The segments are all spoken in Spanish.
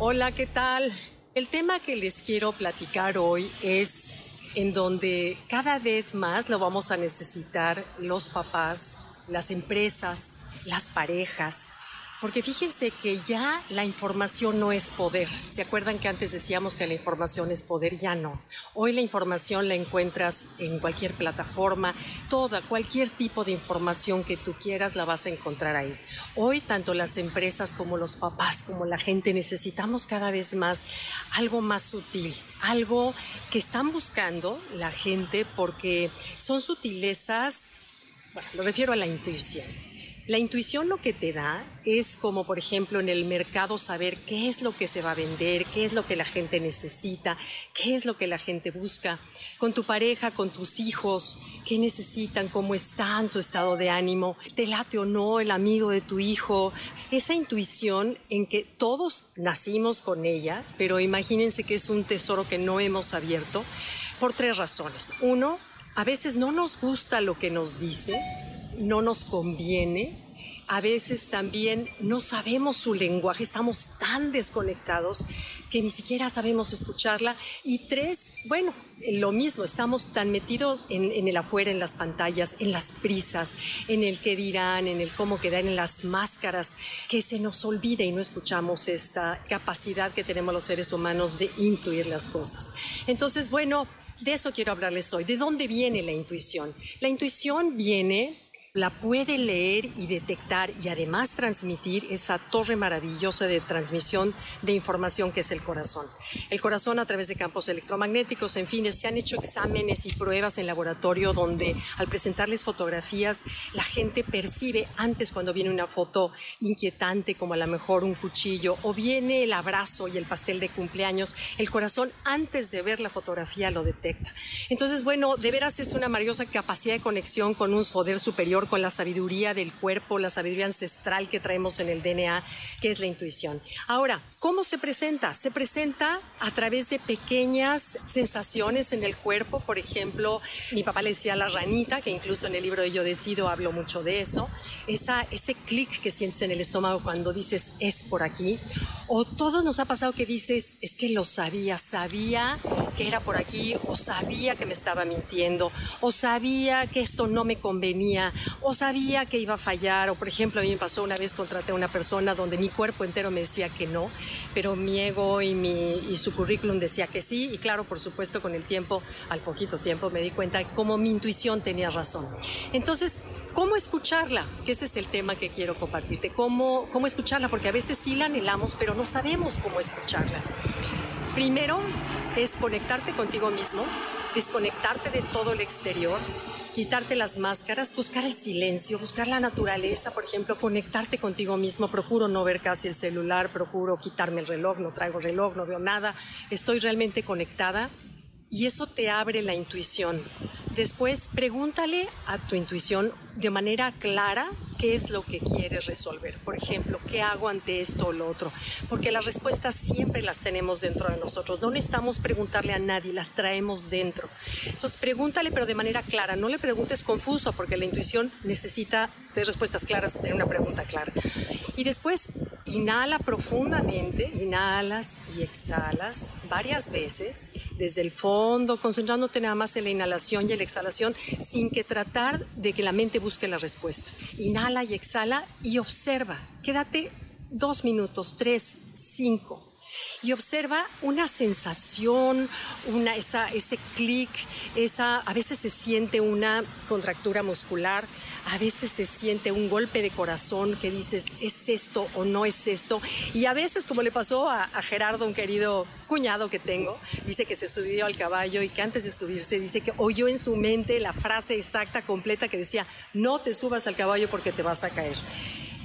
Hola, ¿qué tal? El tema que les quiero platicar hoy es en donde cada vez más lo vamos a necesitar los papás, las empresas, las parejas, porque fíjense que ya la información no es poder. ¿Se acuerdan que antes decíamos que la información es poder? Ya no. Hoy la información la encuentras en cualquier plataforma, toda, cualquier tipo de información que tú quieras la vas a encontrar ahí. Hoy tanto las empresas como los papás, como la gente necesitamos cada vez más algo más sutil, algo que están buscando la gente porque son sutilezas, bueno, lo refiero a la intuición la intuición lo que te da es como, por ejemplo, en el mercado saber qué es lo que se va a vender, qué es lo que la gente necesita, qué es lo que la gente busca. Con tu pareja, con tus hijos, qué necesitan, cómo están, su estado de ánimo, te late o no el amigo de tu hijo. Esa intuición en que todos nacimos con ella, pero imagínense que es un tesoro que no hemos abierto por tres razones. Uno, a veces no nos gusta lo que nos dice no nos conviene. A veces también no sabemos su lenguaje, estamos tan desconectados que ni siquiera sabemos escucharla. Y tres, bueno, lo mismo, estamos tan metidos en, el afuera, en las pantallas, en las prisas, en el que dirán, en el cómo quedar, en las máscaras, que se nos olvida y no escuchamos esta capacidad que tenemos los seres humanos de intuir las cosas. Entonces, bueno, de eso quiero hablarles hoy. ¿De dónde viene la intuición? La intuición viene la puede leer y detectar y además transmitir esa torre maravillosa de transmisión de información que es el corazón. El corazón a través de campos electromagnéticos, en fin, se han hecho exámenes y pruebas en laboratorio donde al presentarles fotografías la gente percibe antes cuando viene una foto inquietante como a lo mejor un cuchillo o viene el abrazo y el pastel de cumpleaños, el corazón antes de ver la fotografía lo detecta. Entonces, bueno, de veras es una maravillosa capacidad de conexión con un poder superior con la sabiduría del cuerpo, la sabiduría ancestral que traemos en el DNA, que es la intuición. Ahora, ¿cómo se presenta? Se presenta a través de pequeñas sensaciones en el cuerpo, por ejemplo, mi papá le decía la ranita, que incluso en el libro de Yo Decido hablo mucho de eso, esa, ese clic que sientes en el estómago cuando dices es por aquí, o todo nos ha pasado que dices es que lo sabía, sabía que era por aquí, o sabía que me estaba mintiendo, o sabía que esto no me convenía, o sabía que iba a fallar, o por ejemplo, a mí me pasó una vez contraté a una persona donde mi cuerpo entero me decía que no, pero mi ego y, su currículum decía que sí, y claro, por supuesto, con el tiempo, al poquito tiempo, me di cuenta cómo mi intuición tenía razón. Entonces, ¿Cómo escucharla? Que ese es el tema que quiero compartirte. ¿Cómo, ¿Cómo escucharla? Porque a veces sí la anhelamos, pero no sabemos cómo escucharla. Primero es conectarte contigo mismo, desconectarte de todo el exterior, quitarte las máscaras, buscar el silencio, buscar la naturaleza, por ejemplo, conectarte contigo mismo. Procuro no ver casi el celular, procuro quitarme el reloj, no traigo reloj, no veo nada. Estoy realmente conectada y eso te abre la intuición. Después, pregúntale a tu intuición de manera clara qué es lo que quieres resolver. Por ejemplo, ¿qué hago ante esto o lo otro? Porque las respuestas siempre las tenemos dentro de nosotros. No necesitamos preguntarle a nadie, las traemos dentro. Entonces, pregúntale, pero de manera clara. No le preguntes confuso, porque la intuición necesita de respuestas claras, tener una pregunta clara. Y después, inhala profundamente, inhalas y exhalas varias veces desde el fondo, concentrándote nada más en la inhalación y la exhalación, sin que tratar de que la mente busque la respuesta. Inhala y exhala y observa. Quédate dos minutos, tres, cinco, y observa una sensación, una, esa, ese clic, esa, a veces se siente una contractura muscular, a veces se siente un golpe de corazón que dices, ¿es esto o no es esto? Y a veces, como le pasó a, Gerardo, un querido cuñado que tengo, dice que se subió al caballo y que antes de subirse dice que oyó en su mente la frase exacta, completa, que decía, no te subas al caballo porque te vas a caer.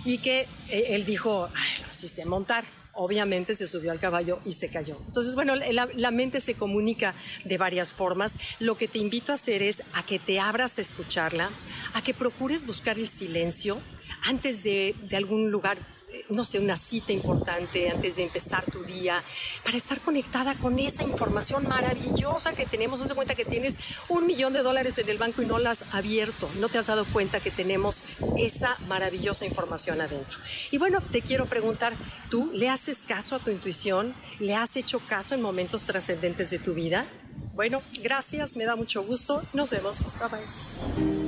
Y que eh, él dijo, ay, no, sí sé montar obviamente se subió al caballo y se cayó. Entonces, bueno, la, mente se comunica de varias formas. Lo que te invito a hacer es a que te abras a escucharla, a que procures buscar el silencio antes de, de algún lugar no sé, una cita importante antes de empezar tu día, para estar conectada con esa información maravillosa que tenemos. Haz cuenta que tienes un millón de dólares en el banco y no la has abierto, no te has dado cuenta que tenemos esa maravillosa información adentro. Y bueno, te quiero preguntar, ¿tú le haces caso a tu intuición? ¿Le has hecho caso en momentos trascendentes de tu vida? Bueno, gracias, me da mucho gusto. Nos vemos. Bye bye.